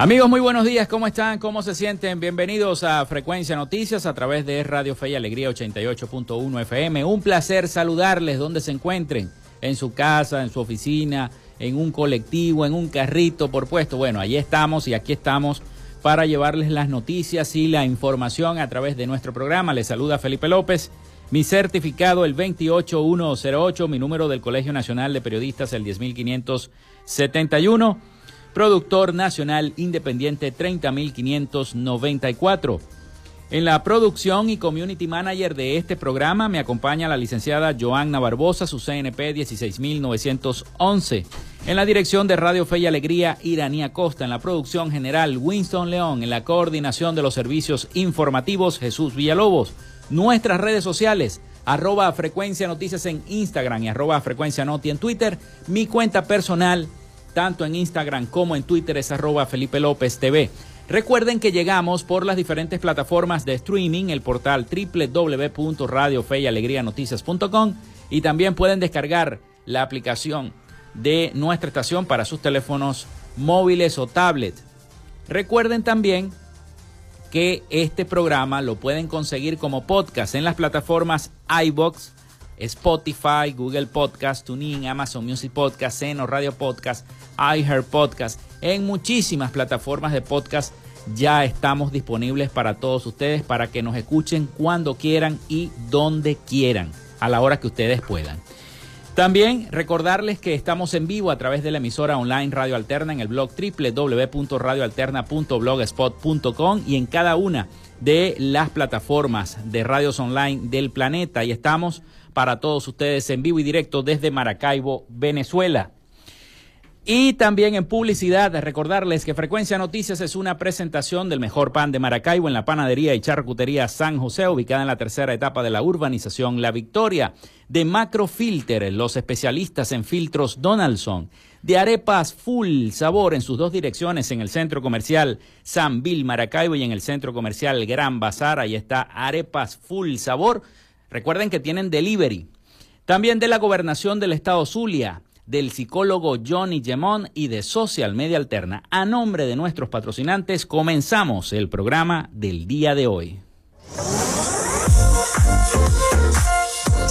Amigos, muy buenos días, ¿cómo están? ¿Cómo se sienten? Bienvenidos a Frecuencia Noticias a través de Radio Fe y Alegría 88.1 FM. Un placer saludarles donde se encuentren, en su casa, en su oficina, en un colectivo, en un carrito, por puesto. Bueno, allí estamos y aquí estamos para llevarles las noticias y la información a través de nuestro programa. Les saluda Felipe López. Mi certificado el 28108, mi número del Colegio Nacional de Periodistas el 10571 productor nacional independiente 30594. En la producción y community manager de este programa me acompaña la licenciada Joanna Barbosa, su CNP 16911. En la dirección de Radio Fe y Alegría, Iranía Costa. En la producción general, Winston León. En la coordinación de los servicios informativos, Jesús Villalobos. Nuestras redes sociales, arroba frecuencia noticias en Instagram y arroba frecuencia noti en Twitter. Mi cuenta personal, tanto en Instagram como en Twitter es arroba Felipe López TV. Recuerden que llegamos por las diferentes plataformas de streaming, el portal www.radiofeyalegrianoticias.com y también pueden descargar la aplicación de nuestra estación para sus teléfonos móviles o tablet. Recuerden también que este programa lo pueden conseguir como podcast en las plataformas iBox, Spotify, Google Podcast, TuneIn, Amazon Music Podcast, Seno Radio Podcast, iHeart Podcast. En muchísimas plataformas de podcast ya estamos disponibles para todos ustedes para que nos escuchen cuando quieran y donde quieran, a la hora que ustedes puedan. También recordarles que estamos en vivo a través de la emisora online Radio Alterna en el blog www.radioalterna.blogspot.com y en cada una de las plataformas de radios online del planeta. Y estamos para todos ustedes en vivo y directo desde Maracaibo, Venezuela. Y también en publicidad, recordarles que Frecuencia Noticias es una presentación del mejor pan de Maracaibo en la panadería y charcutería San José, ubicada en la tercera etapa de la urbanización La Victoria. De Macrofilter, los especialistas en filtros Donaldson. De arepas full sabor en sus dos direcciones, en el centro comercial San Bill Maracaibo y en el centro comercial Gran Bazar. Ahí está arepas full sabor Recuerden que tienen delivery. También de la gobernación del estado Zulia, del psicólogo Johnny Gemón y de Social Media Alterna. A nombre de nuestros patrocinantes, comenzamos el programa del día de hoy.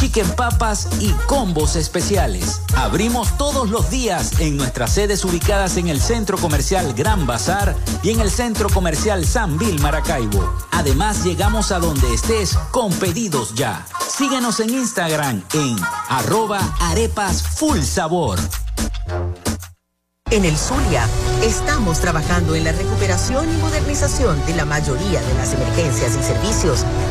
chicken papas y combos especiales. Abrimos todos los días en nuestras sedes ubicadas en el Centro Comercial Gran Bazar y en el Centro Comercial San Vil Maracaibo. Además, llegamos a donde estés con pedidos ya. Síguenos en Instagram en arroba arepas full sabor. En el Zulia estamos trabajando en la recuperación y modernización de la mayoría de las emergencias y servicios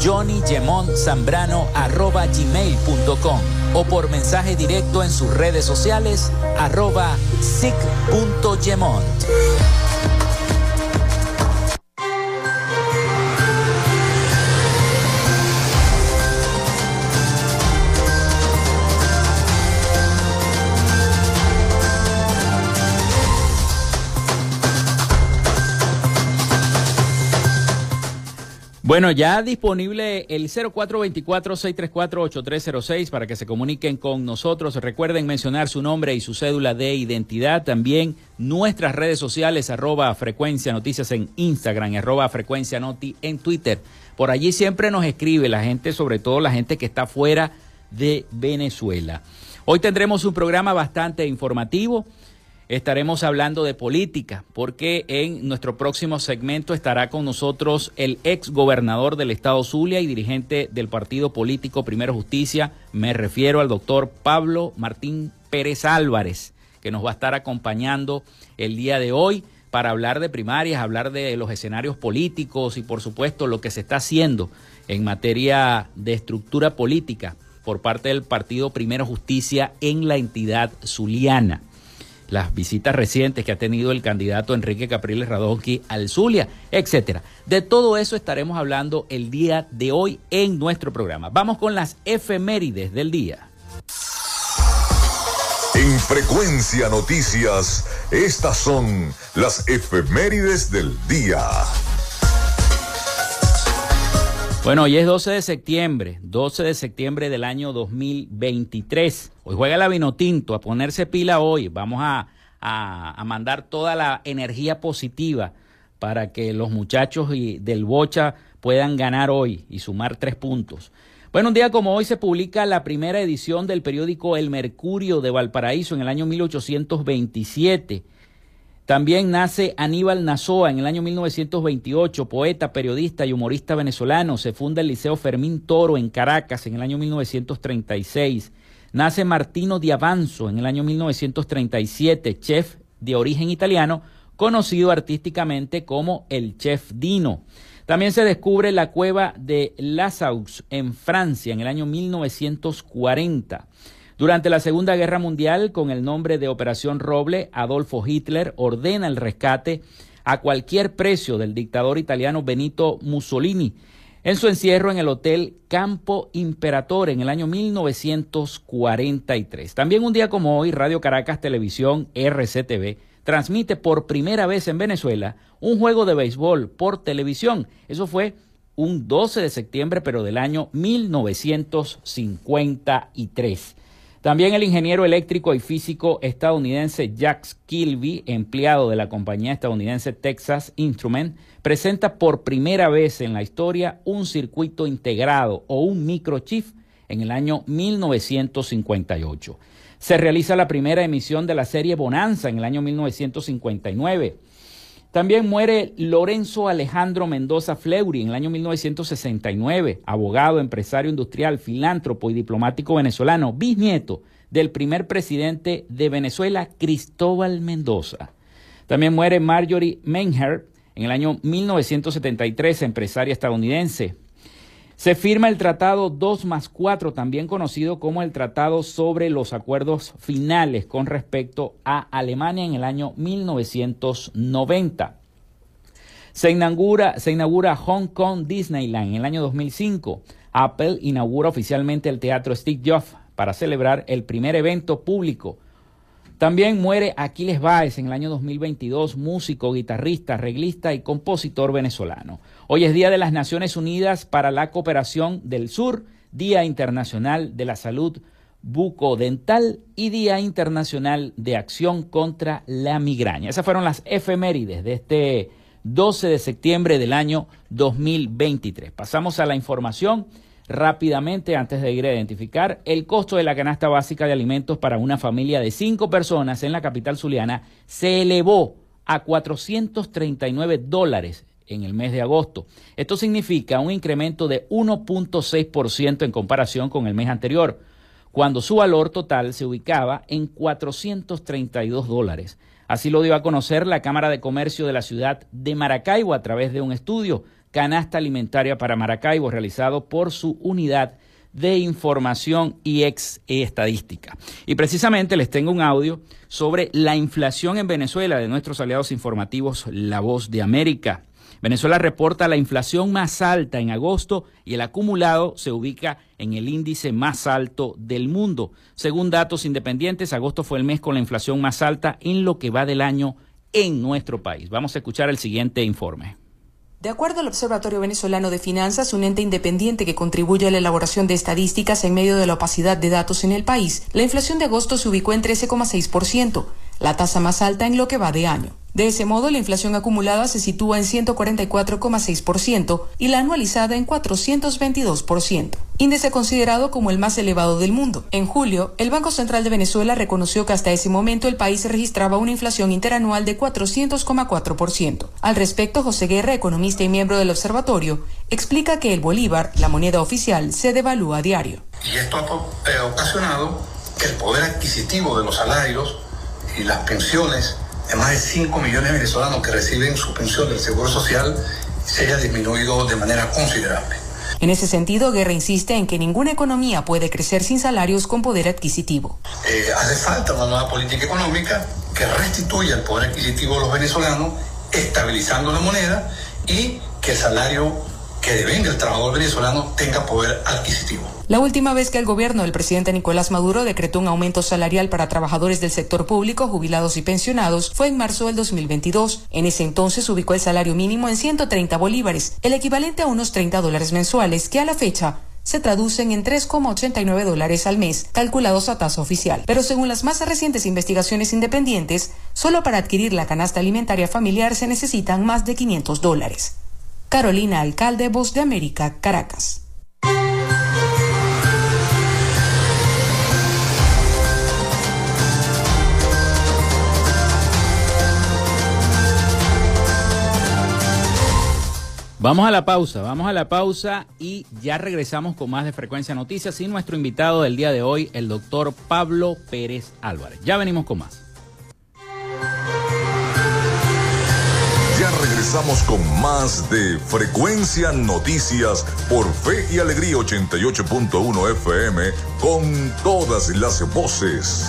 johnnygemontzambrano.gmail.com o por mensaje directo en sus redes sociales arroba sic.gemont. Bueno, ya disponible el 0424-634-8306 para que se comuniquen con nosotros. Recuerden mencionar su nombre y su cédula de identidad. También nuestras redes sociales, arroba frecuencia noticias en Instagram, arroba frecuencia noti en Twitter. Por allí siempre nos escribe la gente, sobre todo la gente que está fuera de Venezuela. Hoy tendremos un programa bastante informativo estaremos hablando de política, porque en nuestro próximo segmento estará con nosotros el ex gobernador del estado Zulia y dirigente del partido político Primero Justicia. Me refiero al doctor Pablo Martín Pérez Álvarez, que nos va a estar acompañando el día de hoy para hablar de primarias, hablar de los escenarios políticos y por supuesto lo que se está haciendo en materia de estructura política por parte del partido Primero Justicia en la entidad zuliana las visitas recientes que ha tenido el candidato Enrique Capriles Radonqui al Zulia, etcétera. De todo eso estaremos hablando el día de hoy en nuestro programa. Vamos con las efemérides del día. En Frecuencia Noticias, estas son las efemérides del día. Bueno, hoy es 12 de septiembre, 12 de septiembre del año 2023. Hoy juega la Vinotinto, a ponerse pila hoy. Vamos a, mandar toda la energía positiva para que los muchachos del Bocha puedan ganar hoy y sumar tres puntos. Bueno, un día como hoy se publica la primera edición del periódico El Mercurio de Valparaíso en el año 1827. También nace Aníbal Nazoa en el año 1928, poeta, periodista y humorista venezolano. Se funda el Liceo Fermín Toro en Caracas en el año 1936. Nace Martino Diavanzo en el año 1937, chef de origen italiano, conocido artísticamente como el Chef Dino. También se descubre la cueva de Lassaux en Francia en el año 1940. Durante la Segunda Guerra Mundial, con el nombre de Operación Roble, Adolfo Hitler ordena el rescate a cualquier precio del dictador italiano Benito Mussolini en su encierro en el Hotel Campo Imperatore en el año 1943. También un día como hoy, Radio Caracas Televisión RCTV transmite por primera vez en Venezuela un juego de béisbol por televisión. Eso fue un 12 de septiembre, pero del año 1953. También el ingeniero eléctrico y físico estadounidense Jack Kilby, empleado de la compañía estadounidense Texas Instrument, presenta por primera vez en la historia un circuito integrado o un microchip en el año 1958. Se realiza la primera emisión de la serie Bonanza en el año 1959. También muere Lorenzo Alejandro Mendoza Fleury en el año 1969, abogado, empresario industrial, filántropo y diplomático venezolano, bisnieto del primer presidente de Venezuela, Cristóbal Mendoza. También muere Marjorie Meinhardt en el año 1973, empresaria estadounidense, se firma el Tratado 2 más 4, también conocido como el Tratado sobre los Acuerdos Finales con respecto a Alemania en el año 1990. Se inaugura, se inaugura Hong Kong Disneyland en el año 2005. Apple inaugura oficialmente el Teatro Steve Jobs para celebrar el primer evento público también muere Aquiles Báez en el año 2022, músico, guitarrista, reglista y compositor venezolano. Hoy es Día de las Naciones Unidas para la Cooperación del Sur, Día Internacional de la Salud Bucodental y Día Internacional de Acción contra la Migraña. Esas fueron las efemérides de este 12 de septiembre del año 2023. Pasamos a la información rápidamente antes de ir a identificar el costo de la canasta básica de alimentos para una familia de cinco personas en la capital zuliana se elevó a 439 dólares en el mes de agosto. Esto significa un incremento de 1.6% en comparación con el mes anterior, cuando su valor total se ubicaba en 432 dólares. Así lo dio a conocer la Cámara de Comercio de la ciudad de Maracaibo a través de un estudio Canasta Alimentaria para Maracaibo, realizado por su unidad de información y ex estadística. Y precisamente les tengo un audio sobre la inflación en Venezuela de nuestros aliados informativos La Voz de América. Venezuela reporta la inflación más alta en agosto y el acumulado se ubica en el índice más alto del mundo. Según datos independientes, agosto fue el mes con la inflación más alta en lo que va del año en nuestro país. Vamos a escuchar el siguiente informe. De acuerdo al Observatorio Venezolano de Finanzas, un ente independiente que contribuye a la elaboración de estadísticas en medio de la opacidad de datos en el país, la inflación de agosto se ubicó en 13,6%, la tasa más alta en lo que va de año. De ese modo, la inflación acumulada se sitúa en 144,6% y la anualizada en 422%, índice considerado como el más elevado del mundo. En julio, el Banco Central de Venezuela reconoció que hasta ese momento el país registraba una inflación interanual de 400,4%. Al respecto, José Guerra, economista y miembro del observatorio, explica que el bolívar, la moneda oficial, se devalúa a diario. Y esto ha eh, ocasionado que el poder adquisitivo de los salarios y las pensiones de más de 5 millones de venezolanos que reciben su pensión del Seguro Social se haya disminuido de manera considerable. En ese sentido, Guerra insiste en que ninguna economía puede crecer sin salarios con poder adquisitivo. Eh, hace falta una nueva política económica que restituya el poder adquisitivo de los venezolanos, estabilizando la moneda y que el salario que devenga el trabajador venezolano tenga poder adquisitivo. La última vez que el gobierno del presidente Nicolás Maduro decretó un aumento salarial para trabajadores del sector público, jubilados y pensionados fue en marzo del 2022. En ese entonces ubicó el salario mínimo en 130 bolívares, el equivalente a unos 30 dólares mensuales, que a la fecha se traducen en 3,89 dólares al mes, calculados a tasa oficial. Pero según las más recientes investigaciones independientes, solo para adquirir la canasta alimentaria familiar se necesitan más de 500 dólares. Carolina Alcalde, Voz de América, Caracas. Vamos a la pausa, vamos a la pausa y ya regresamos con más de Frecuencia Noticias y nuestro invitado del día de hoy, el doctor Pablo Pérez Álvarez. Ya venimos con más. Ya regresamos con más de Frecuencia Noticias por Fe y Alegría 88.1 FM con todas las voces.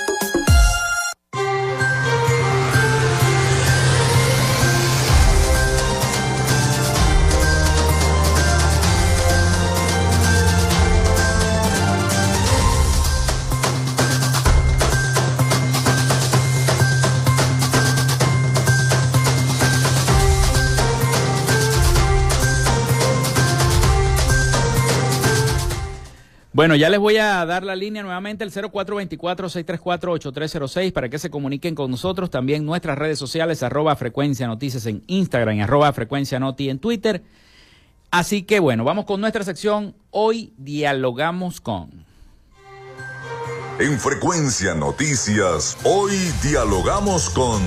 Bueno, ya les voy a dar la línea nuevamente, el 0424-634-8306, para que se comuniquen con nosotros. También nuestras redes sociales, arroba frecuencia noticias en Instagram y arroba frecuencia noti en Twitter. Así que bueno, vamos con nuestra sección. Hoy dialogamos con. En frecuencia noticias, hoy dialogamos con.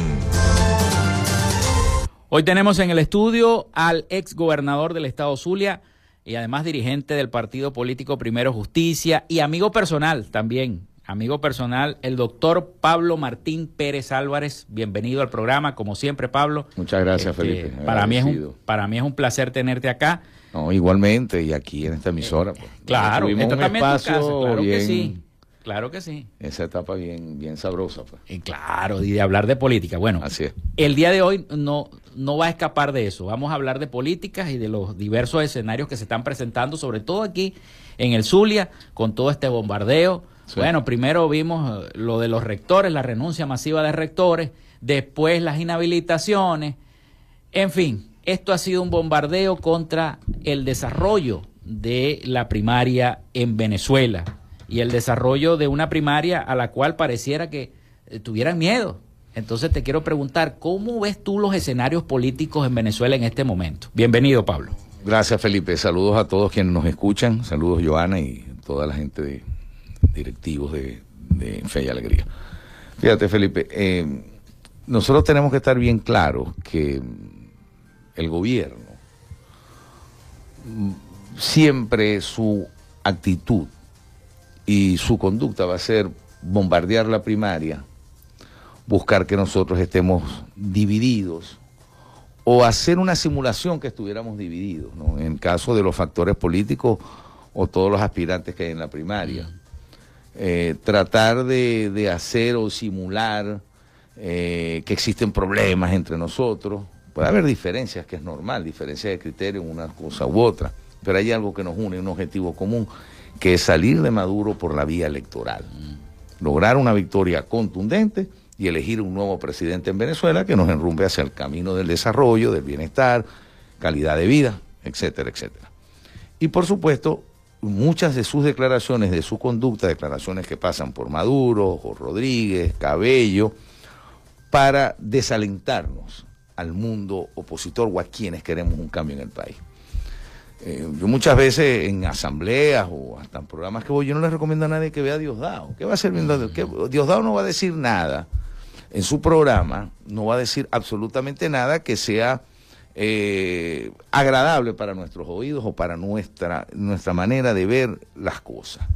Hoy tenemos en el estudio al ex gobernador del estado Zulia, y además dirigente del partido político Primero Justicia y amigo personal también, amigo personal, el doctor Pablo Martín Pérez Álvarez. Bienvenido al programa, como siempre, Pablo. Muchas gracias, Este, Felipe. Para mí, es un, para mí es un placer tenerte acá. No, igualmente, y aquí en esta emisora. pues, Claro, tuvimos un espacio casa, claro que sí. Claro que sí. Esa etapa bien, bien sabrosa. Pues. Y claro, y de hablar de política. Bueno, Así es. el día de hoy no, no va a escapar de eso. Vamos a hablar de políticas y de los diversos escenarios que se están presentando, sobre todo aquí en el Zulia, con todo este bombardeo. Sí. Bueno, primero vimos eh, lo de los rectores, la renuncia masiva de rectores, después las inhabilitaciones. En fin, esto ha sido un bombardeo contra el desarrollo de la primaria en Venezuela y el desarrollo de una primaria a la cual pareciera que eh, tuvieran miedo. Entonces te quiero preguntar, ¿cómo ves tú los escenarios políticos en Venezuela en este momento? Bienvenido, Pablo. Gracias, Felipe. Saludos a todos quienes nos escuchan. Saludos, Joana, y toda la gente de directivos de, Fe y Alegría. Fíjate, Felipe, eh, nosotros tenemos que estar bien claros que el gobierno siempre su actitud y su conducta va a ser bombardear la primaria, buscar que nosotros estemos divididos o hacer una simulación que estuviéramos divididos, ¿no? en caso de los factores políticos o todos los aspirantes que hay en la primaria. Eh, tratar de, de hacer o simular eh, que existen problemas entre nosotros. Puede haber diferencias, que es normal, diferencias de criterio en una cosa u otra, pero hay algo que nos une, un objetivo común, que es salir de Maduro por la vía electoral. Lograr una victoria contundente y elegir un nuevo presidente en Venezuela que nos enrumbe hacia el camino del desarrollo, del bienestar, calidad de vida, etcétera, etcétera. Y por supuesto, muchas de sus declaraciones, de su conducta, declaraciones que pasan por Maduro, o Rodríguez, Cabello, para desalentarnos al mundo opositor o a quienes queremos un cambio en el país. Eh, yo muchas veces en asambleas o hasta en programas que voy, yo no les recomiendo a nadie que vea a Diosdado. ¿Qué va a ser viendo? ¿Qué? Diosdado no va a decir nada en su programa, no va a decir absolutamente nada que sea eh, agradable para nuestros oídos o para nuestra, nuestra manera de ver las cosas.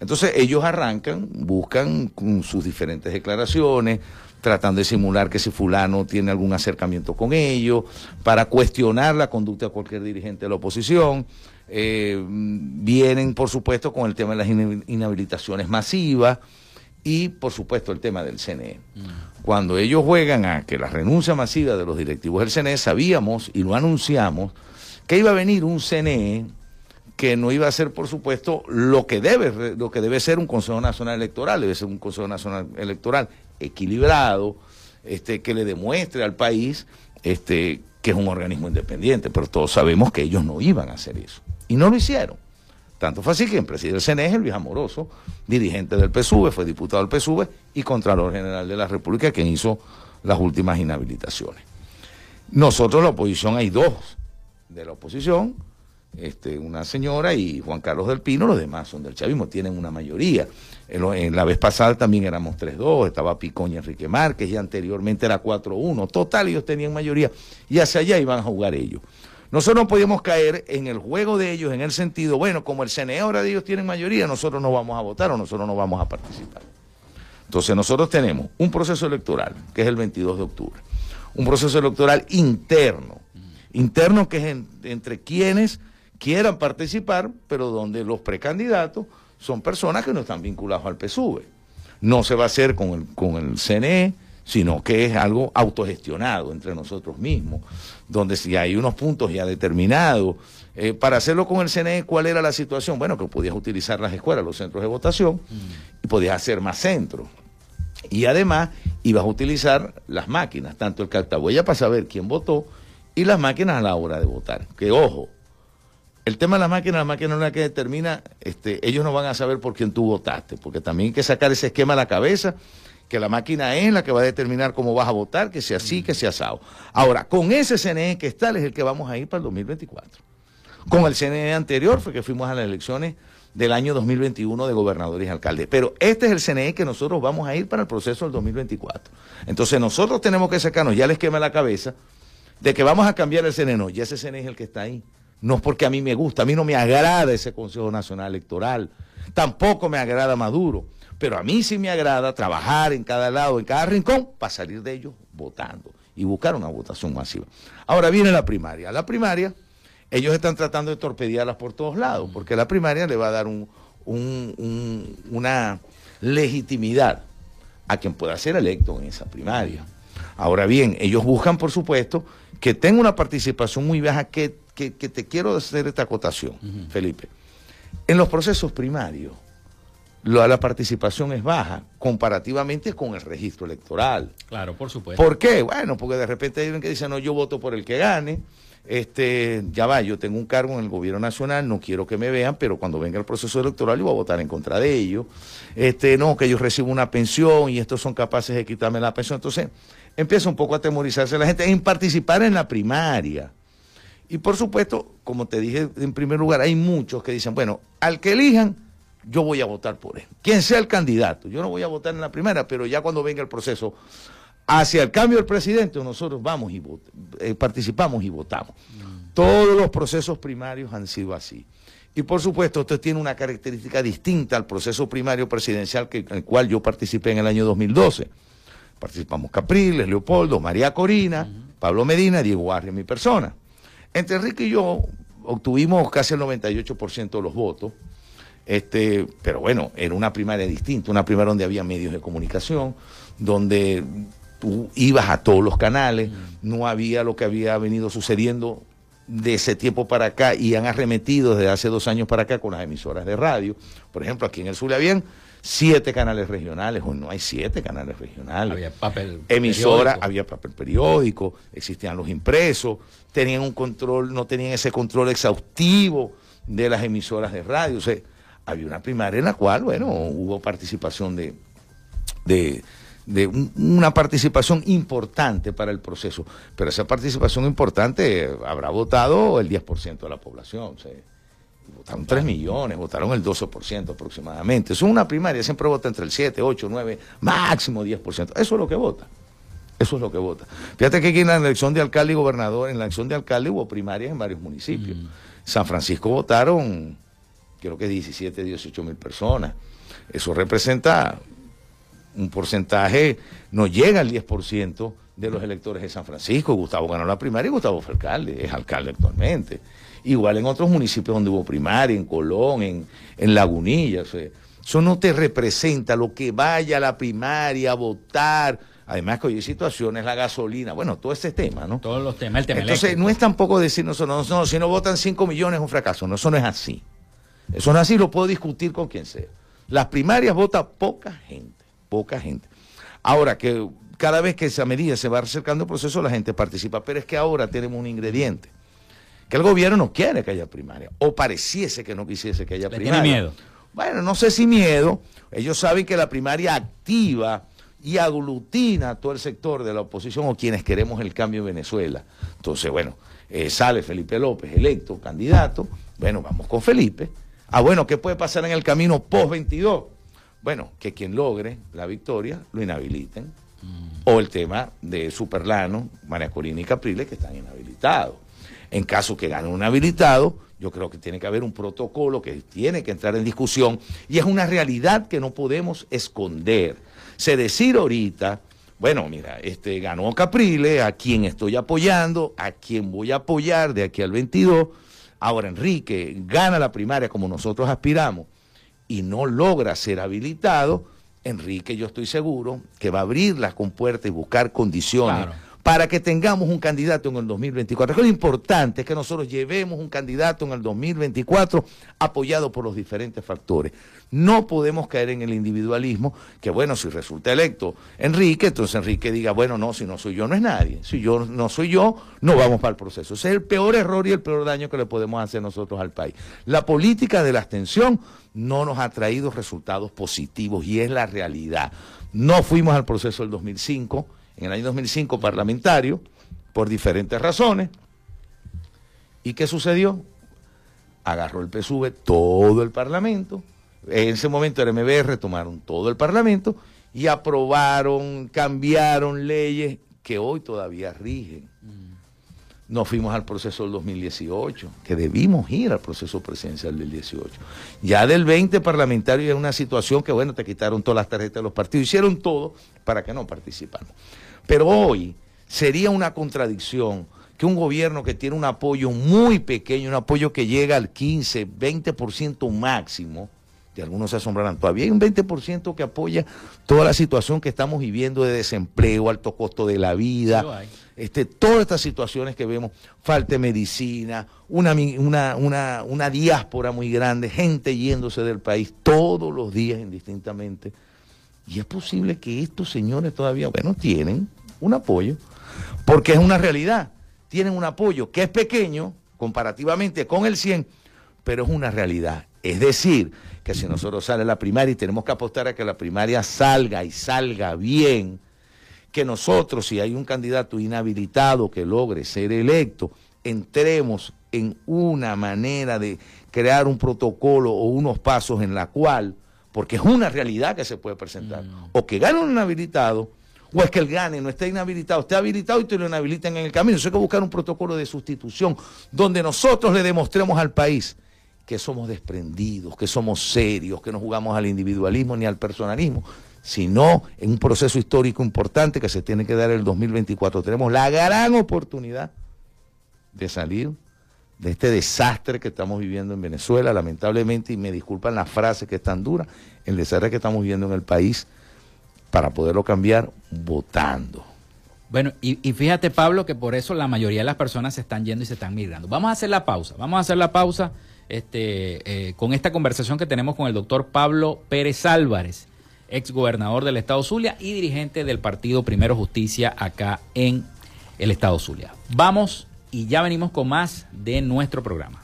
Entonces ellos arrancan, buscan con sus diferentes declaraciones, tratando de simular que si fulano tiene algún acercamiento con ellos, para cuestionar la conducta de cualquier dirigente de la oposición. Eh, vienen, por supuesto, con el tema de las inhabil- inhabilitaciones masivas y, por supuesto, el tema del CNE. Cuando ellos juegan a que la renuncia masiva de los directivos del CNE, sabíamos y lo anunciamos que iba a venir un CNE que no iba a ser, por supuesto, lo que debe, lo que debe ser un Consejo Nacional Electoral, debe ser un Consejo Nacional Electoral equilibrado, este, que le demuestre al país este, que es un organismo independiente, pero todos sabemos que ellos no iban a hacer eso. Y no lo hicieron. Tanto fue así que quien preside el CNE Luis Amoroso, dirigente del PSUV, fue diputado del PSUV y Contralor General de la República, quien hizo las últimas inhabilitaciones. Nosotros, la oposición, hay dos de la oposición, este, una señora y Juan Carlos del Pino, los demás son del chavismo, tienen una mayoría. En, la vez pasada también éramos 3-2, estaba Picoña Enrique Márquez y anteriormente era 4-1. Total, ellos tenían mayoría y hacia allá iban a jugar ellos. Nosotros no podíamos caer en el juego de ellos en el sentido, bueno, como el CNE ahora de ellos tienen mayoría, nosotros no vamos a votar o nosotros no vamos a participar. Entonces nosotros tenemos un proceso electoral, que es el 22 de octubre, un proceso electoral interno, interno que es entre quienes quieran participar, pero donde los precandidatos son personas que no están vinculados al PSUV. No se va a hacer con el, con el CNE, sino que es algo autogestionado entre nosotros mismos, donde si hay unos puntos ya determinados. Eh, para hacerlo con el CNE, ¿cuál era la situación? Bueno, que podías utilizar las escuelas, los centros de votación, y podías hacer más centros. Y además ibas a utilizar las máquinas, tanto el cartabuella para saber quién votó, y las máquinas a la hora de votar. Que ojo, el tema de las máquinas, la máquina es la que determina, este, ellos no van a saber por quién tú votaste, porque también hay que sacar ese esquema a la cabeza, que la máquina es la que va a determinar cómo vas a votar, que sea así, que sea asado. Ahora, con ese CNE que está, es el que vamos a ir para el 2024. Con el CNE anterior fue que fuimos a las elecciones del año 2021 de gobernadores y alcaldes. Pero este es el CNE que nosotros vamos a ir para el proceso del 2024. Entonces nosotros tenemos que sacarnos ya el esquema a la cabeza de que vamos a cambiar el CNE. No, ya ese CNE es el que está ahí. No es porque a mí me gusta, a mí no me agrada ese Consejo Nacional Electoral, tampoco me agrada Maduro, pero a mí sí me agrada trabajar en cada lado, en cada rincón, para salir de ellos votando y buscar una votación masiva. Ahora viene la primaria. La primaria, ellos están tratando de torpedearlas por todos lados, porque la primaria le va a dar una legitimidad a quien pueda ser electo en esa primaria. Ahora bien, ellos buscan, por supuesto, que tenga una participación muy baja que que, te quiero hacer esta acotación, Felipe. En los procesos primarios, la, participación es baja comparativamente con el registro electoral. Claro, por supuesto. ¿Por qué? Bueno, porque de repente hay alguien que dice, no, yo voto por el que gane. Este, ya va, yo tengo un cargo en el gobierno nacional, no quiero que me vean, pero cuando venga el proceso electoral yo voy a votar en contra de ellos. Este, no, que yo recibo una pensión y estos son capaces de quitarme la pensión. Entonces, empieza un poco a atemorizarse la gente en participar en la primaria. Y por supuesto, como te dije en primer lugar, hay muchos que dicen, bueno, al que elijan, yo voy a votar por él. Quien sea el candidato, yo no voy a votar en la primera, pero ya cuando venga el proceso hacia el cambio del presidente, nosotros vamos y eh, participamos y votamos. Todos los procesos primarios han sido así. Y por supuesto, esto tiene una característica distinta al proceso primario presidencial que, en el cual yo participé en el año 2012. Participamos Capriles, Leopoldo, María Corina, Pablo Medina, Diego Arria, mi persona. Entre Enrique y yo obtuvimos casi el 98% de los votos, este, pero bueno, era una primaria distinta, una primaria donde había medios de comunicación, donde tú ibas a todos los canales, no había lo que había venido sucediendo de ese tiempo para acá y han arremetido desde hace dos años para acá con las emisoras de radio. Por ejemplo, aquí en el Zulia habían siete canales regionales, o no hay siete canales regionales. Había papel Emisora, había papel periódico, existían los impresos, tenían un control, no tenían ese control exhaustivo de las emisoras de radio. O sea, había una primaria en la cual, bueno, hubo participación de, de, una participación importante para el proceso. Pero esa participación importante habrá votado el 10% de la población. O votaron 3 millones, votaron el 12% aproximadamente. Eso es una primaria, siempre vota entre el 7, 8, 9, máximo 10%. Eso es lo que vota. Eso es lo que vota. Fíjate que aquí en la elección de alcalde y gobernador, en la elección de alcalde hubo primarias en varios municipios. Mm. San Francisco votaron, creo que 17, 18 mil personas. Eso representa un porcentaje, no llega al 10% de los electores de San Francisco. Gustavo ganó la primaria y Gustavo fue alcalde, es alcalde actualmente. Igual en otros municipios donde hubo primaria, en Colón, en, en Lagunilla. eso no te representa lo que vaya a la primaria a votar. Además que hoy hay situaciones, la gasolina, bueno, todo ese tema, ¿no? Todos los temas, el tema Entonces, no es tampoco decir, no, no, si no votan 5 millones es un fracaso. No, eso no es así. Eso no es así, lo puedo discutir con quien sea. Las primarias vota poca gente, poca gente. Ahora que cada vez que esa medida se va acercando el proceso, la gente participa, pero es que ahora tenemos un ingrediente que el gobierno no quiere que haya primaria, o pareciese que no quisiese que haya Le primaria. tiene miedo. Bueno, no sé si miedo, ellos saben que la primaria activa y aglutina a todo el sector de la oposición o quienes queremos el cambio en Venezuela. Entonces, bueno, eh, sale Felipe López electo, candidato, bueno, vamos con Felipe. Ah, bueno, ¿qué puede pasar en el camino post-22? Bueno, que quien logre la victoria lo inhabiliten. O el tema de Superlano, María Corina y Capriles, que están inhabilitados. En caso que gane un habilitado, yo creo que tiene que haber un protocolo que tiene que entrar en discusión y es una realidad que no podemos esconder. Se decir ahorita, bueno, mira, este ganó Capriles, a quien estoy apoyando, a quien voy a apoyar de aquí al 22. Ahora Enrique gana la primaria como nosotros aspiramos y no logra ser habilitado, Enrique yo estoy seguro que va a abrir las compuertas y buscar condiciones Claro. Para que tengamos un candidato en el 2024. Que lo importante es que nosotros llevemos un candidato en el 2024 apoyado por los diferentes factores. No podemos caer en el individualismo, que bueno, si resulta electo Enrique, entonces Enrique diga, bueno, no, si no soy yo, no es nadie. Si yo no soy yo, no vamos para el proceso. Ese es el peor error y el peor daño que le podemos hacer nosotros al país. La política de la abstención no nos ha traído resultados positivos y es la realidad. No fuimos al proceso del 2005, en el año 2005 parlamentario, por diferentes razones. ¿Y qué sucedió? Agarró el PSUV todo el Parlamento. En ese momento el MBR tomaron todo el Parlamento y aprobaron, cambiaron leyes que hoy todavía rigen. No fuimos al proceso del 2018, que debimos ir al proceso presidencial del 18. Ya del 20 parlamentario es una situación que, bueno, te quitaron todas las tarjetas de los partidos, hicieron todo para que no participáramos. Pero hoy sería una contradicción que un gobierno que tiene un apoyo muy pequeño, un apoyo que llega al 15, 20% máximo, y algunos se asombrarán, todavía hay un 20% que apoya toda la situación que estamos viviendo de desempleo, alto costo de la vida, este, todas estas situaciones que vemos, falta de medicina, una, una, una, una diáspora muy grande, gente yéndose del país todos los días indistintamente. Y es posible que estos señores todavía, bueno, tienen un apoyo, porque es una realidad, tienen un apoyo que es pequeño comparativamente con el 100, pero es una realidad. Es decir, que si nosotros sale la primaria y tenemos que apostar a que la primaria salga y salga bien, que nosotros, si hay un candidato inhabilitado que logre ser electo, entremos en una manera de crear un protocolo o unos pasos en la cual, porque es una realidad que se puede presentar, o que gane un inhabilitado, o es que el gane no esté inhabilitado, esté habilitado y te lo inhabiliten en el camino. Eso hay que buscar un protocolo de sustitución donde nosotros le demostremos al país que somos desprendidos, que somos serios, que no jugamos al individualismo ni al personalismo, sino en un proceso histórico importante que se tiene que dar en el 2024. Tenemos la gran oportunidad de salir de este desastre que estamos viviendo en Venezuela, lamentablemente, y me disculpan la frase que es tan dura, el desastre que estamos viviendo en el país, para poderlo cambiar votando. Bueno, y, y fíjate, Pablo, que por eso la mayoría de las personas se están yendo y se están migrando. Vamos a hacer la pausa. Vamos a hacer la pausa este, eh, con esta conversación que tenemos con el doctor Pablo Pérez Álvarez, ex gobernador del Estado Zulia y dirigente del partido Primero Justicia acá en el Estado Zulia. Vamos y ya venimos con más de nuestro programa.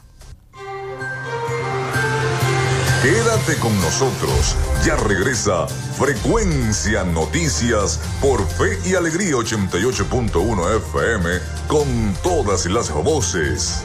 Quédate con nosotros. Ya regresa Frecuencia Noticias por Fe y Alegría 88.1 FM con todas las voces.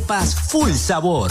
arepas full sabor.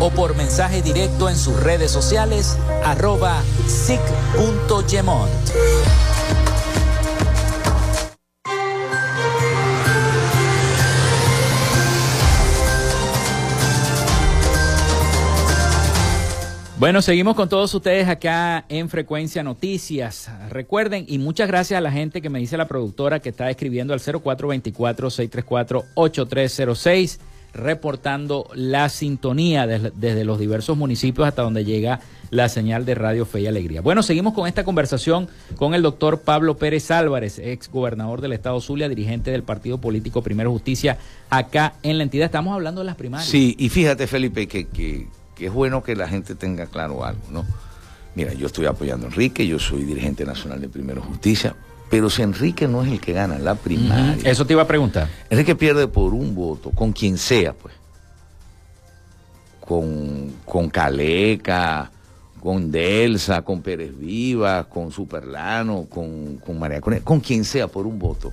o por mensaje directo en sus redes sociales arroba sic.gemont. Bueno, seguimos con todos ustedes acá en Frecuencia Noticias. Recuerden, y muchas gracias a la gente que me dice la productora que está escribiendo al 0424-634-8306, reportando la sintonía desde, los diversos municipios hasta donde llega la señal de Radio Fe y Alegría. Bueno, seguimos con esta conversación con el doctor Pablo Pérez Álvarez, ex gobernador del Estado Zulia, dirigente del Partido Político Primero Justicia, acá en la entidad. Estamos hablando de las primarias. Sí, y fíjate, Felipe, que, que, que es bueno que la gente tenga claro algo, ¿no? Mira, yo estoy apoyando a Enrique, yo soy dirigente nacional de Primero Justicia, pero si Enrique no es el que gana la primaria. Eso te iba a preguntar. Enrique pierde por un voto, con quien sea, pues. Con, con Caleca, con Delsa, con Pérez Vivas, con Superlano, con, con María Corina, con quien sea por un voto.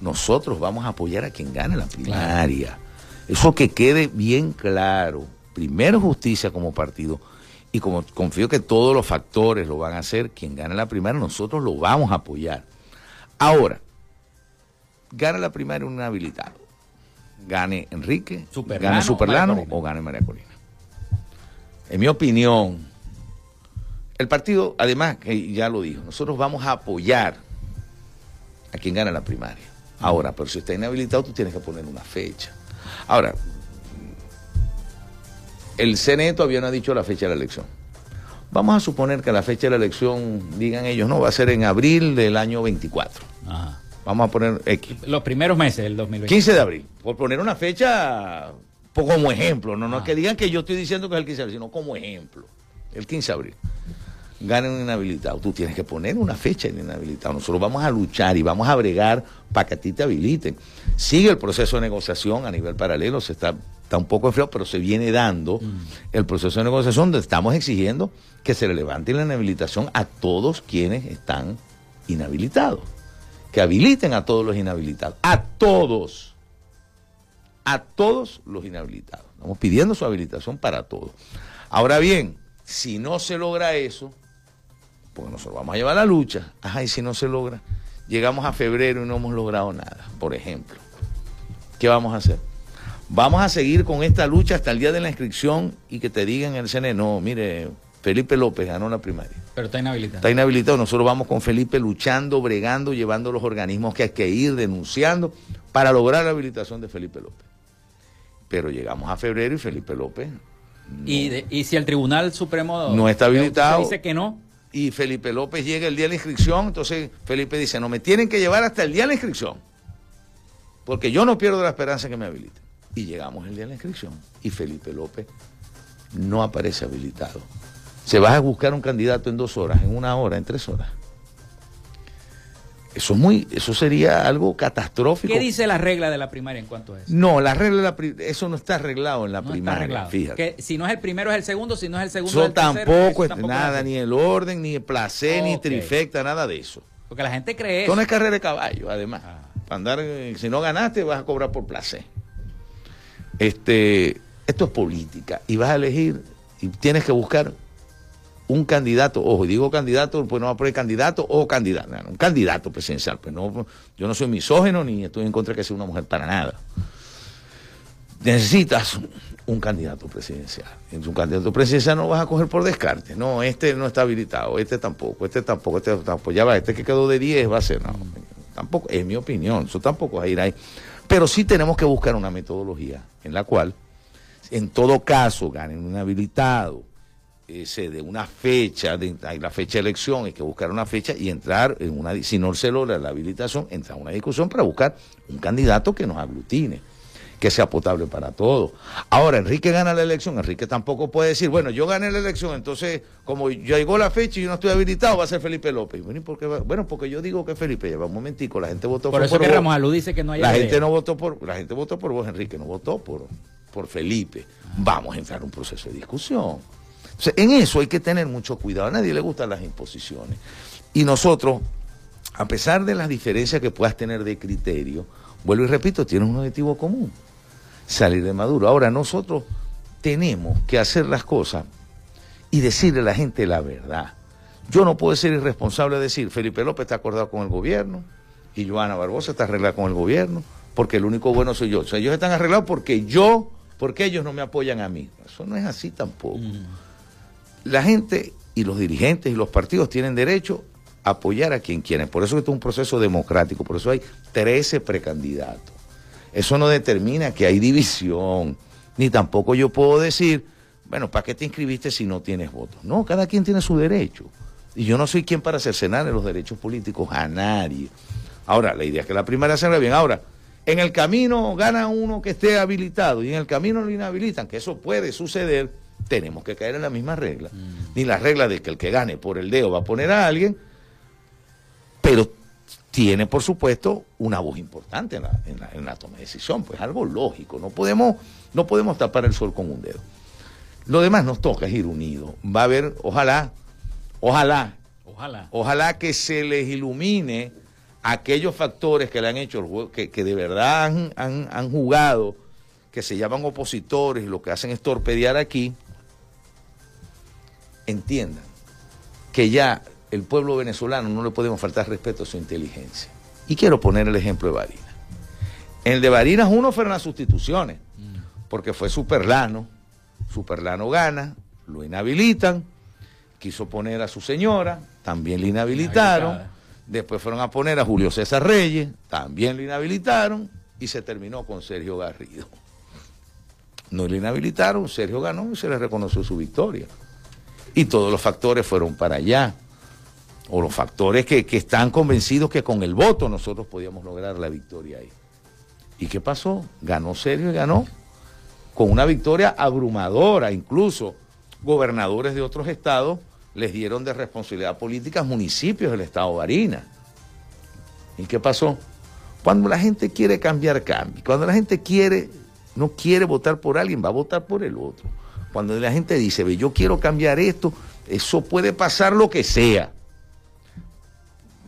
Nosotros vamos a apoyar a quien gane la primaria. Eso que quede bien claro. Primero justicia como partido. Y como confío que todos los factores lo van a hacer, quien gane la primaria, nosotros lo vamos a apoyar. Ahora, gana la primaria un habilitado. Gane Enrique, Superlano gane Superlano o gane María Corina. En mi opinión, el partido, además, que ya lo dijo, nosotros vamos a apoyar a quien gane la primaria. Ahora, pero si está inhabilitado, tú tienes que poner una fecha. Ahora, el CNE todavía no ha dicho la fecha de la elección. Vamos a suponer que la fecha de la elección, digan ellos, no, va a ser en abril del año 24. Ajá. Vamos a poner X. Los primeros meses del 2020. 15 de abril, por poner una fecha po- como ejemplo, no, no Ah. es que digan que yo estoy diciendo que es el 15 de abril, sino como ejemplo. El 15 de abril. Ganen un inhabilitado. Tú tienes que poner una fecha en inhabilitado. Nosotros vamos a luchar y vamos a bregar para que a ti te habiliten. Sigue el proceso de negociación a nivel paralelo, se está, está un poco enfriado, pero se viene dando el proceso de negociación donde estamos exigiendo que se le levante la inhabilitación a todos quienes están inhabilitados. Que habiliten a todos los inhabilitados. A todos a todos los inhabilitados. Estamos pidiendo su habilitación para todos. Ahora bien, si no se logra eso, porque nosotros vamos a llevar la lucha, ajá, y si no se logra, llegamos a febrero y no hemos logrado nada, por ejemplo, ¿qué vamos a hacer? Vamos a seguir con esta lucha hasta el día de la inscripción y que te digan en el CNE, no, mire, Felipe López ganó la primaria. Pero está inhabilitado. Está inhabilitado. Nosotros vamos con Felipe luchando, bregando, llevando los organismos que hay que ir, denunciando, para lograr la habilitación de Felipe López. Pero llegamos a febrero y Felipe López Y, de- y si el Tribunal Supremo No está habilitado. dice que no, y Felipe López llega el día de la inscripción, entonces Felipe dice, no, me tienen que llevar hasta el día de la inscripción, porque yo no pierdo la esperanza que me habiliten. Y llegamos el día de la inscripción y Felipe López no aparece habilitado. Se va a buscar un candidato en dos horas, en una hora, en tres horas. Eso es muy, eso sería algo catastrófico. ¿qué dice la regla de la primaria en cuanto a eso? No, la regla de la pri- eso no está arreglado en la No está primaria, arreglado. fíjate. Que si no es el primero es el segundo, si no es el segundo Eso es el tercero, tampoco, eso es tampoco nada, ni el orden, ni el placer, ni trifecta, nada de eso. Porque la gente cree eso. no es carrera de caballo, además. Ah. Para andar, eh, si no ganaste, vas a cobrar por placer. Este, esto es política. Y vas a elegir, y tienes que buscar un candidato, ojo, digo candidato, pues no va a poner candidato o candidata, un candidato presidencial. Pues no, yo no soy misógeno ni estoy en contra de que sea una mujer para nada. Necesitas un candidato presidencial. En un candidato presidencial no vas a coger por descarte. No, este no está habilitado, este tampoco, este tampoco, este tampoco. Ya va, este que quedó de 10 va a ser. No, tampoco, es mi opinión, eso tampoco va a ir ahí. Pero sí tenemos que buscar una metodología en la cual, en todo caso, ganen un habilitado, eh, se dé una fecha, de, hay la fecha de elección, hay que buscar una fecha y entrar en una, si no se logra la habilitación, entrar a una discusión para buscar un candidato que nos aglutine, que sea potable para todos. Ahora, Enrique gana la elección, Enrique tampoco puede decir, bueno, yo gané la elección, entonces, como ya llegó la fecha y yo no estoy habilitado, va a ser Felipe López. Bueno, ¿y por va? Bueno, porque yo digo que Felipe, lleva un momentico, la gente votó Por fue eso que vos. Ramos Alú dice que no hay La gente no votó por, la gente votó por vos, Enrique, no votó por, por Felipe. Vamos a entrar en un proceso de discusión. O sea, en eso hay que tener mucho cuidado. A nadie le gustan las imposiciones. Y nosotros, a pesar de las diferencias que puedas tener de criterio, vuelvo y repito, tienes un objetivo común, salir de Maduro. Ahora, nosotros tenemos que hacer las cosas y decirle a la gente la verdad. Yo no puedo ser irresponsable de decir, Felipe López está acordado con el gobierno y Joana Barbosa está arreglada con el gobierno, porque el único bueno soy yo. O sea, ellos están arreglados porque yo, porque ellos no me apoyan a mí. Eso no es así tampoco. La gente y los dirigentes y los partidos tienen derecho a apoyar a quien quieren. Por eso esto es un proceso democrático, por eso hay 13 precandidatos. Eso no determina que hay división, ni tampoco yo puedo decir, bueno, ¿para qué te inscribiste si no tienes votos? No, cada quien tiene su derecho. Y yo no soy quien para cercenar los derechos políticos a nadie. Ahora, la idea es que la primaria se haga bien. Ahora, en el camino gana uno que esté habilitado y en el camino lo inhabilitan, que eso puede suceder, tenemos que caer en la misma regla. Ni la regla de que el que gane por el dedo va a poner a alguien, pero tiene, por supuesto, una voz importante en la, en la- en la toma de decisión, pues algo lógico. No podemos, no podemos tapar el sol con un dedo. Lo demás nos toca es ir unidos. Va a haber, ojalá, ojalá, Ojalá. ojalá que se les ilumine aquellos factores que le han hecho el juego, que, que de verdad han, han- han jugado, que se llaman opositores y lo que hacen es torpedear aquí, entiendan que ya el pueblo venezolano no le podemos faltar respeto a su inteligencia. Y quiero poner el ejemplo de Barinas. En el de Barinas uno fueron las sustituciones, porque fue Superlano, Superlano gana, lo inhabilitan, quiso poner a su señora, también le inhabilitaron, después fueron a poner a Julio César Reyes, también lo inhabilitaron, y se terminó con Sergio Garrido. No le inhabilitaron, Sergio ganó y se le reconoció su victoria. Y todos los factores fueron para allá. O los factores que, están convencidos que con el voto nosotros podíamos lograr la victoria ahí. ¿Y qué pasó? Ganó Sergio y ganó con una victoria abrumadora. Incluso gobernadores de otros estados les dieron de responsabilidad política municipios del estado Barinas. ¿Y qué pasó? Cuando la gente quiere cambiar, cambia. Cuando la gente quiere, no quiere votar por alguien, va a votar por el otro. Cuando la gente dice, ve, yo quiero cambiar esto, eso puede pasar lo que sea.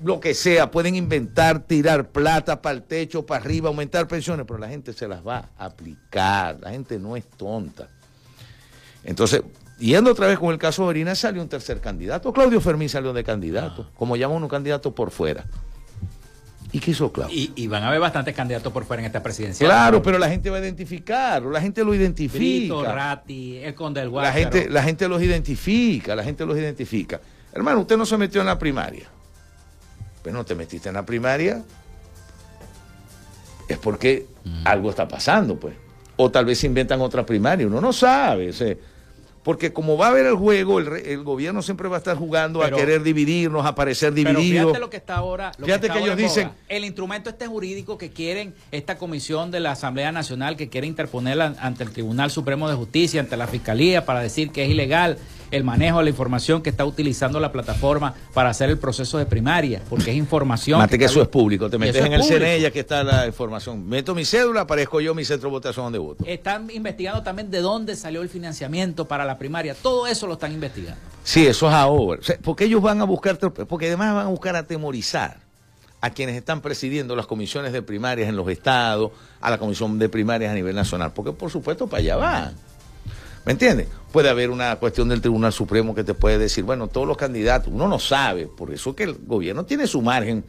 Lo que sea, pueden inventar, tirar plata para el techo, para arriba, aumentar pensiones, pero la gente se las va a aplicar. La gente no es tonta. Entonces, yendo otra vez con el caso de Orina, salió un tercer candidato. Claudio Fermín salió de candidato, Ah. como llaman un candidato por fuera. ¿Y qué hizo Claudio? Y, y van a haber bastantes candidatos por fuera en esta presidencia. Claro, pero la gente va a identificarlo, la gente lo Brito, identifica. Ratti, el Conde del La gente, la gente los identifica, la gente los identifica. Hermano, usted no se metió en la primaria. Pues no te metiste en la primaria, es porque algo está pasando, pues. O tal vez inventan otra primaria, uno no sabe. porque como va a haber el juego, el, gobierno siempre va a estar jugando Pero- a querer dividirnos, a parecer Pero divididos. fíjate lo que está ahora. lo Fíjate está que ahora ellos dicen- El instrumento este jurídico que quieren, esta comisión de la Asamblea Nacional que quiere interponer an- ante el Tribunal Supremo de Justicia, ante la Fiscalía, para decir que es ilegal el manejo de la información que está utilizando la plataforma para hacer el proceso de primaria, porque es información. Mate que eso es público, te metes en el. CNE aquí está la información. Meto mi cédula, aparezco yo mi centro de votación donde voto. Están investigando también de dónde salió el financiamiento para la primaria. Todo eso lo están investigando. Sí, eso es ahora. O sea, porque ellos van a buscar, porque además van a buscar atemorizar a quienes están presidiendo las comisiones de primarias en los estados, a la comisión de primarias a nivel nacional, porque por supuesto para allá van. ¿Me entiendes? Puede haber una cuestión del Tribunal Supremo que te puede decir, bueno, todos los candidatos, uno no sabe, por eso que el gobierno tiene su margen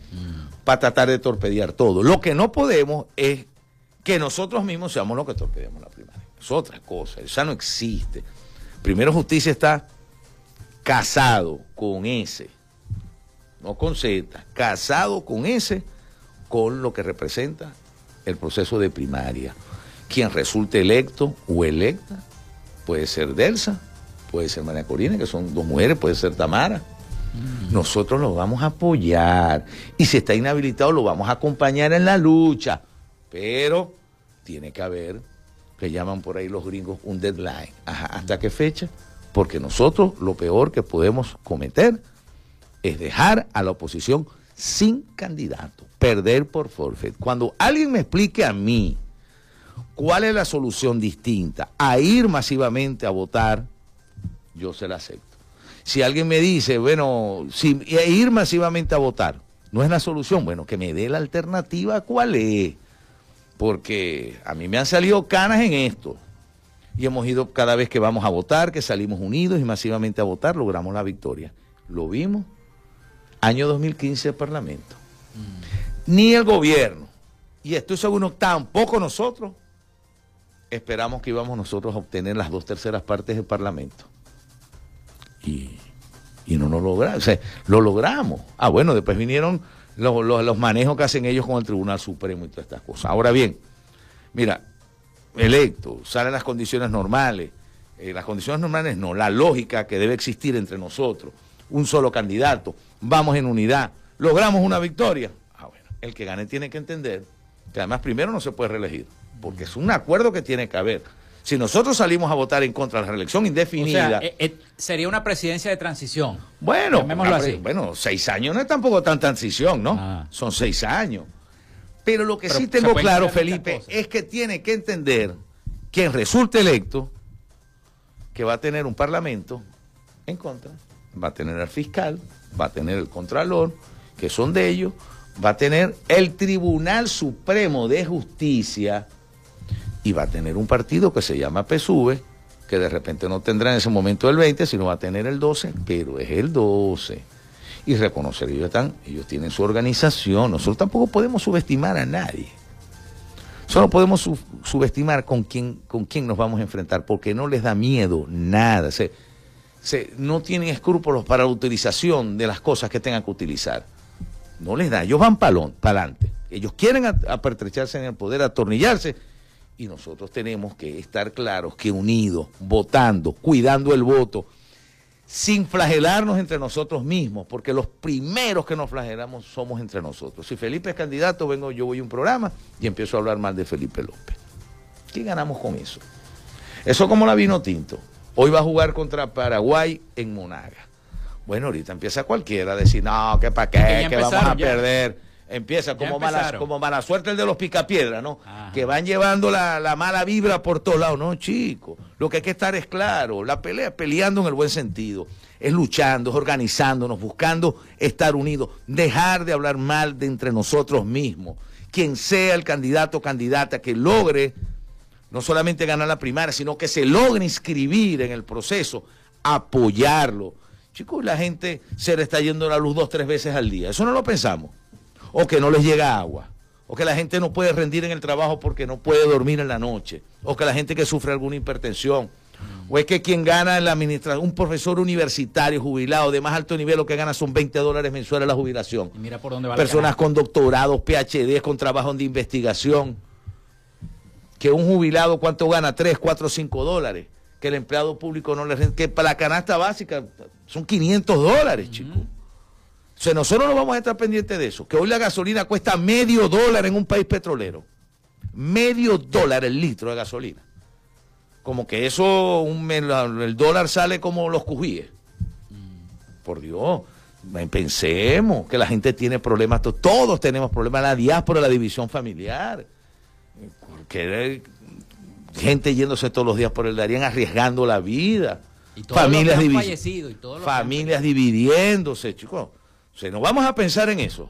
para tratar de torpedear todo. Lo que no podemos es que nosotros mismos seamos los que torpedeamos la primaria. Es otra cosa, esa no existe. Primero Justicia está casado con ese, no con Z, casado con ese, con lo que representa el proceso de primaria. Quien resulte electo o electa puede ser Delsa, puede ser María Corina, que son dos mujeres, puede ser Tamara. Nosotros lo vamos a apoyar y si está inhabilitado lo vamos a acompañar en la lucha, pero tiene que haber, que llaman por ahí los gringos, un deadline. Ajá, ¿Hasta qué fecha? Porque nosotros lo peor que podemos cometer es dejar a la oposición sin candidato, perder por forfeit. Cuando alguien me explique a mí cuál es la solución distinta a ir masivamente a votar, yo se la acepto. Si alguien me dice, bueno, si ir masivamente a votar no es la solución, bueno, que me dé la alternativa, ¿cuál es? Porque a mí me han salido canas en esto. Y hemos ido cada vez que vamos a votar, que salimos unidos y masivamente a votar, logramos la victoria. Lo vimos año 2015 del Parlamento. Ni el gobierno, y estoy seguro, tampoco nosotros, esperamos que íbamos nosotros a obtener las dos terceras partes del Parlamento. Y, y no lo logramos. O sea, lo logramos. Ah, bueno, después vinieron los, los- los manejos que hacen ellos con el Tribunal Supremo y todas estas cosas. Ahora bien, mira, electo, salen las condiciones normales. Eh, las condiciones normales no, la lógica que debe existir entre nosotros. Un solo candidato, vamos en unidad, logramos una victoria. Ah, bueno, el que gane tiene que entender que además primero no se puede reelegir, porque es un acuerdo que tiene que haber. Si nosotros salimos a votar en contra de la reelección O indefinida, sea, eh, eh, sería una presidencia de transición. bueno, así. bueno, seis años no es tampoco tan transición, ¿no? Ah. Son seis años. Pero lo que Pero sí tengo claro, Felipe, es que tiene que entender quien resulte electo que va a tener un parlamento en contra, va a tener al fiscal, va a tener el contralor, que son de ellos, va a tener el Tribunal Supremo de Justicia y va a tener un partido que se llama PSUV, que de repente no tendrá en ese momento el 20, sino va a tener el 12, pero es el 12. Y reconocer, ellos están, ellos tienen su organización, nosotros tampoco podemos subestimar a nadie. Solo podemos su- subestimar con quién, con quién nos vamos a enfrentar, porque no les da miedo nada. Se, se- no tienen escrúpulos para la utilización de las cosas que tengan que utilizar. No les da, ellos van para adelante. Ellos quieren apertrecharse en el poder, atornillarse, Y nosotros tenemos que estar claros que unidos, votando, cuidando el voto, sin flagelarnos entre nosotros mismos, porque los primeros que nos flagelamos somos entre nosotros. Si Felipe es candidato, vengo yo voy a un programa y empiezo a hablar mal de Felipe López. ¿Qué ganamos con eso? Eso como la vino tinto. Hoy va a jugar contra Paraguay en Monaga. Bueno, ahorita empieza cualquiera a decir, no, que para qué, que vamos a perder. Empieza como mala, como mala suerte el de los picapiedras, ¿no? Que van llevando la, la, mala vibra por todos lados. No, chicos. Lo que hay que estar es claro. La pelea es peleando en el buen sentido. Es luchando, es organizándonos, buscando estar unidos. Dejar de hablar mal de entre nosotros mismos. Quien sea el candidato o candidata que logre no solamente ganar la primaria, sino que se logre inscribir en el proceso, apoyarlo. Chicos, la gente se le está yendo la luz dos, tres veces al día. Eso no lo pensamos. O que no les llega agua. O que la gente no puede rendir en el trabajo porque no puede dormir en la noche. O que la gente que sufre alguna hipertensión. O es que quien gana en la administración, un profesor universitario jubilado de más alto nivel, lo que gana son 20 dólares mensuales la jubilación. mira por dónde va Personas con doctorados, PhD, con trabajo de investigación que un jubilado cuánto gana, 3, 4, 5 dólares, que el empleado público no le renta, que para la canasta básica son 500 dólares, chicos. O sea, nosotros no vamos a estar pendientes de eso, que hoy la gasolina cuesta medio dólar en un país petrolero. Medio dólar el litro de gasolina. Como que eso, el dólar sale como los cujíes. Por Dios, pensemos que la gente tiene problemas, todos tenemos problemas, la diáspora, la división familiar que gente yéndose todos los días por el Darién arriesgando la vida. familias, familias dividiéndose, chicos. O sea, no vamos a pensar en eso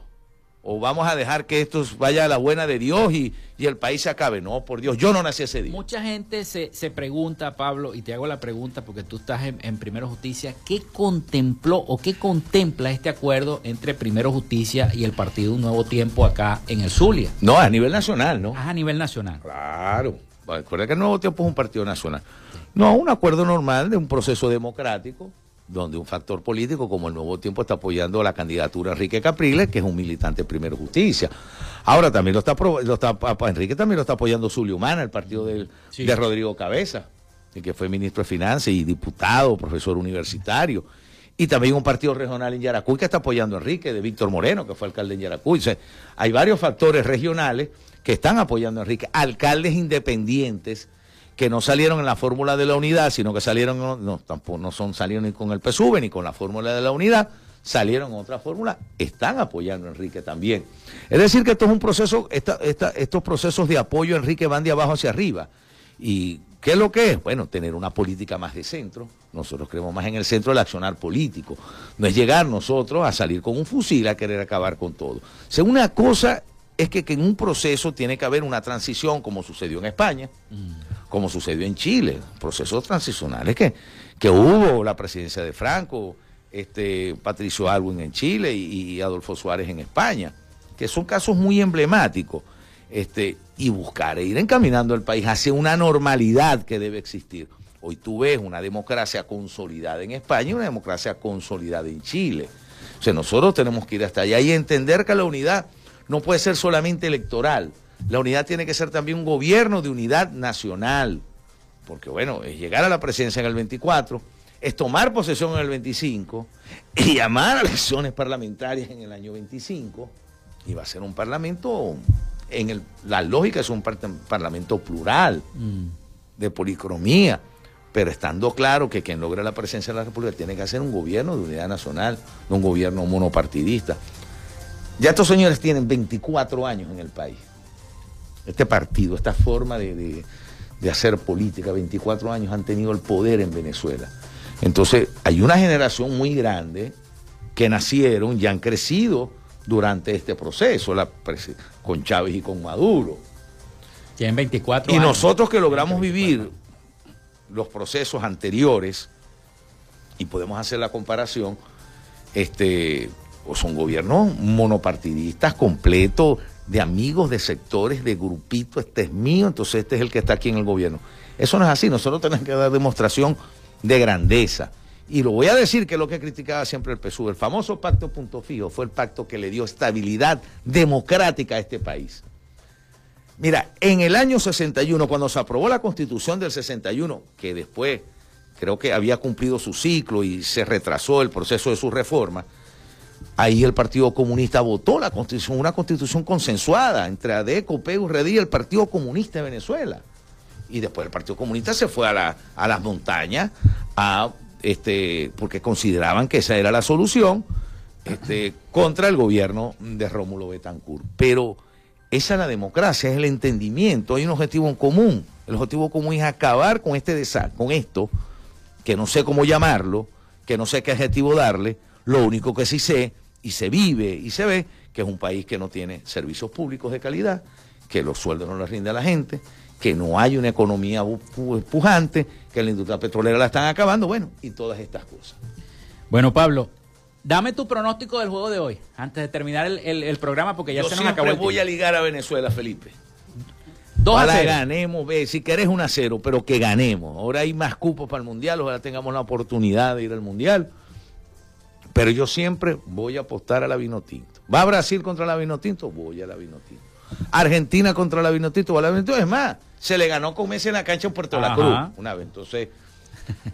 o vamos a dejar que esto vaya a la buena de Dios y, el país se acabe. No, por Dios, yo no nací ese día. Mucha gente se, se pregunta, Pablo, y te hago la pregunta porque tú estás en, Primero Justicia, ¿qué contempló o qué contempla este acuerdo entre Primero Justicia y el Partido Un Nuevo Tiempo acá en el Zulia? No, a nivel nacional, ¿no? Ah, a nivel nacional. Claro. Recuerda que el Nuevo Tiempo es un partido nacional. No, un acuerdo normal de un proceso democrático donde un factor político como el Nuevo Tiempo está apoyando la candidatura de Enrique Capriles, que es un militante de Primero Justicia. Ahora también lo está, lo está Enrique también lo está apoyando Zulio Humana, el partido de Rodrigo Cabeza, que fue ministro de Finanzas y diputado, profesor universitario. Y también un partido regional en Yaracuy que está apoyando a Enrique, de Víctor Moreno, que fue alcalde en Yaracuy. hay varios factores regionales que están apoyando a Enrique, alcaldes independientes que no salieron en la fórmula de la unidad, sino que salieron, no, tampoco no son, salieron ni con el PSUV ni con la fórmula de la unidad, salieron en otra fórmula, están apoyando a Enrique también. Es decir, que esto es un proceso, estos procesos de apoyo a Enrique van de abajo hacia arriba. ¿Y qué es lo que es? Bueno, tener una política más de centro. Nosotros creemos más en el centro del accionar político. No es llegar nosotros a salir con un fusil a querer acabar con todo. O una cosa es que, en un proceso tiene que haber una transición, como sucedió en España. Mm como sucedió en Chile, procesos transicionales que, que hubo la presidencia de Franco, este Patricio Alwin en Chile y, Adolfo Suárez en España, que son casos muy emblemáticos, este, y buscar e ir encaminando el país hacia una normalidad que debe existir. Hoy tú ves una democracia consolidada en España y una democracia consolidada en Chile. O sea, nosotros tenemos que ir hasta allá y entender que la unidad no puede ser solamente electoral, la unidad tiene que ser también un gobierno de unidad nacional, porque bueno, es llegar a la presidencia en el 24, es tomar posesión en el 25 y llamar a elecciones parlamentarias en el año 25 y va a ser un parlamento, en el, la lógica es un parlamento plural, mm. de policromía, pero estando claro que quien logre la presencia de la República tiene que hacer un gobierno de unidad nacional, no un gobierno monopartidista. Ya estos señores tienen 24 años en el país este partido, esta forma de, hacer política, 24 años han tenido el poder en Venezuela. Entonces, hay una generación muy grande que nacieron y han crecido durante este proceso, con Chávez y con Maduro. Tienen 24 y años. Y nosotros que logramos vivir los procesos anteriores, y podemos hacer la comparación, este, pues son gobiernos monopartidistas completos, de amigos, de sectores, de grupitos, este es mío, entonces este es el que está aquí en el gobierno. Eso no es así, nosotros tenemos que dar demostración de grandeza. Y lo voy a decir que es lo que criticaba siempre el PSUV. El famoso pacto punto fijo fue el pacto que le dio estabilidad democrática a este país. Mira, en el año 61, cuando se aprobó la constitución del 61, que después creo que había cumplido su ciclo y se retrasó el proceso de su reforma, ahí el Partido Comunista votó la constitución, una constitución consensuada entre ADECO, PURD y el Partido Comunista de Venezuela. Y después el Partido Comunista se fue a, la, a las montañas a, este, porque consideraban que esa era la solución este, contra el gobierno de Rómulo Betancourt. Pero esa es la democracia, es el entendimiento, hay un objetivo en común. El objetivo común es acabar con este con esto, que no sé cómo llamarlo, que no sé qué adjetivo darle, lo único que sí sé y se vive y se ve que es un país que no tiene servicios públicos de calidad, que los sueldos no les rinde a la gente, que no hay una economía pujante, que la industria petrolera la están acabando, bueno, y todas estas cosas. Bueno, Pablo, Dame tu pronóstico del juego de hoy, antes de terminar el, programa, porque ya se nos acabó. Yo voy a ligar a Venezuela, Felipe. Dos a cero. ganemos, ve, si querés un a cero, pero que ganemos. Ahora hay más cupos para el Mundial, ojalá tengamos la oportunidad de ir al Mundial. Pero yo siempre voy a apostar a la Vinotinto. ¿Va a Brasil contra la Vinotinto? Voy a la Vinotinto. Argentina contra la Vinotinto, va a la Vinotinto. Es más, se le ganó con Messi en la cancha en Puerto La Cruz una vez. Entonces,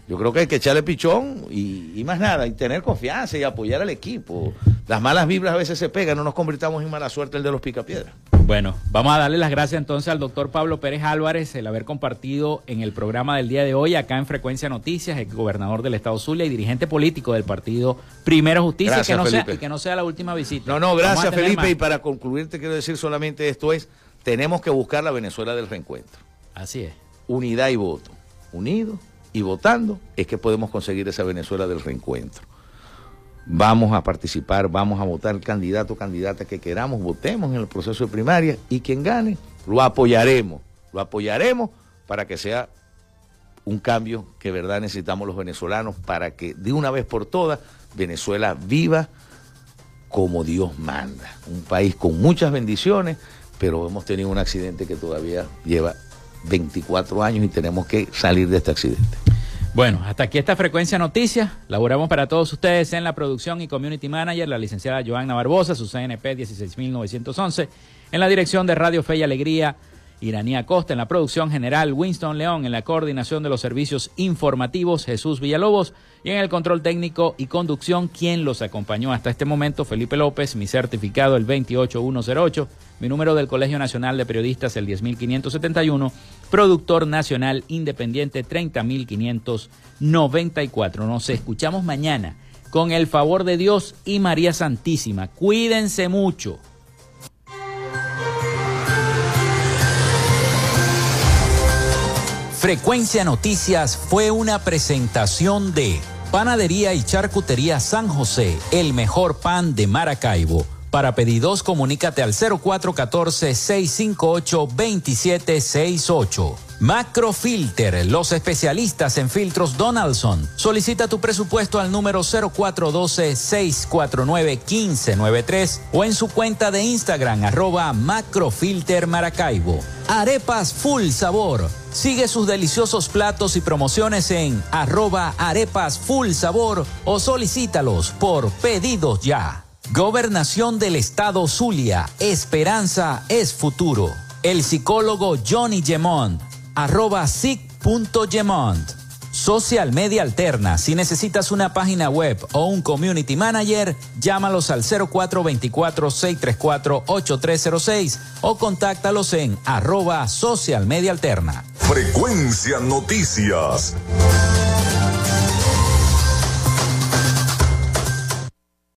yo creo que hay que echarle pichón y, más nada, y tener confianza y apoyar al equipo. Las malas vibras a veces se pegan, no nos convirtamos en mala suerte el de los picapiedras. Bueno, vamos a darle las gracias entonces al doctor Pablo Pérez Álvarez, el haber compartido en el programa del día de hoy, acá en Frecuencia Noticias, el gobernador del Estado Zulia y dirigente político del partido Primero Justicia, que no sea, y que no sea la última visita. No, no, gracias Felipe, y para concluir te quiero decir solamente esto es, tenemos que buscar la Venezuela del reencuentro. Así es. Unidad y voto. Unidos y votando es que podemos conseguir esa Venezuela del reencuentro. Vamos a participar, vamos a votar candidato o candidata que queramos, votemos en el proceso de primaria y quien gane lo apoyaremos, lo apoyaremos para que sea un cambio que verdad necesitamos los venezolanos para que de una vez por todas Venezuela viva como Dios manda. Un país con muchas bendiciones, pero hemos tenido un accidente que todavía lleva 24 años y tenemos que salir de este accidente. Bueno, hasta aquí esta frecuencia noticias. Laboramos para todos ustedes en la producción y community manager, la licenciada Joanna Barbosa, su CNP 16911, en la dirección de Radio Fe y Alegría Iranía Costa en la producción general, Winston León en la coordinación de los servicios informativos, Jesús Villalobos y en el control técnico y conducción, quien los acompañó hasta este momento, Felipe López, mi certificado el 28108, mi número del Colegio Nacional de Periodistas el 10571, productor nacional independiente 30594. Nos escuchamos mañana con el favor de Dios y María Santísima. Cuídense mucho. Frecuencia Noticias fue una presentación de Panadería y Charcutería San José, el mejor pan de Maracaibo. Para pedidos, comunícate al 0414-658-2768. Macrofilter, los especialistas en filtros Donaldson. Solicita tu presupuesto al número 0412-649-1593 o en su cuenta de Instagram arroba Macrofilter Maracaibo. Arepas Full Sabor. Sigue sus deliciosos platos y promociones en arroba arepas full sabor o solicítalos por pedidos ya. Gobernación del Estado Zulia. Esperanza es futuro. El psicólogo Johnny Gemont. Arroba sic.gemont. Social Media Alterna. Si necesitas una página web o un community manager, llámalos al 0424-634-8306 o contáctalos en arroba Social Media Alterna. Frecuencia Noticias.